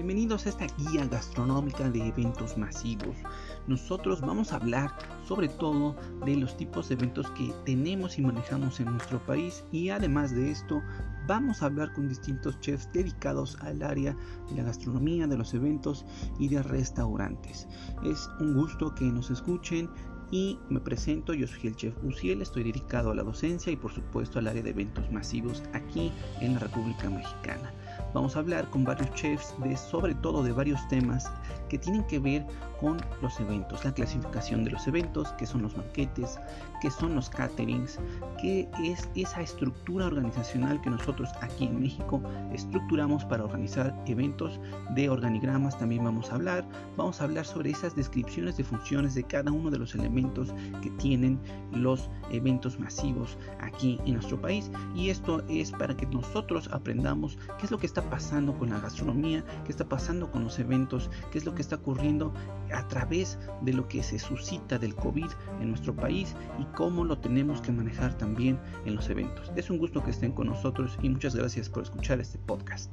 bienvenidos a esta guía gastronómica de eventos masivos. Nosotros vamos a hablar sobre todo de los tipos de eventos que tenemos y manejamos en nuestro país y además de esto vamos a hablar con distintos chefs dedicados al área de la gastronomía, de los eventos y de restaurantes. Es un gusto que nos escuchen y me presento, yo soy el chef Uciel, estoy dedicado a la docencia y por supuesto al área de eventos masivos aquí en la República Mexicana. Vamos a hablar con varios chefs de sobre todo de varios temas que tienen que ver con los eventos, la clasificación de los eventos, qué son los banquetes, qué son los caterings, qué es esa estructura organizacional que nosotros aquí en México estructuramos para organizar eventos de organigramas, también vamos a hablar, vamos a hablar sobre esas descripciones de funciones de cada uno de los elementos que tienen los eventos masivos aquí en nuestro país. Y esto es para que nosotros aprendamos qué es lo que está pasando con la gastronomía, qué está pasando con los eventos, qué es lo que está ocurriendo a través de lo que se suscita del COVID en nuestro país y cómo lo tenemos que manejar también en los eventos. Es un gusto que estén con nosotros y muchas gracias por escuchar este podcast.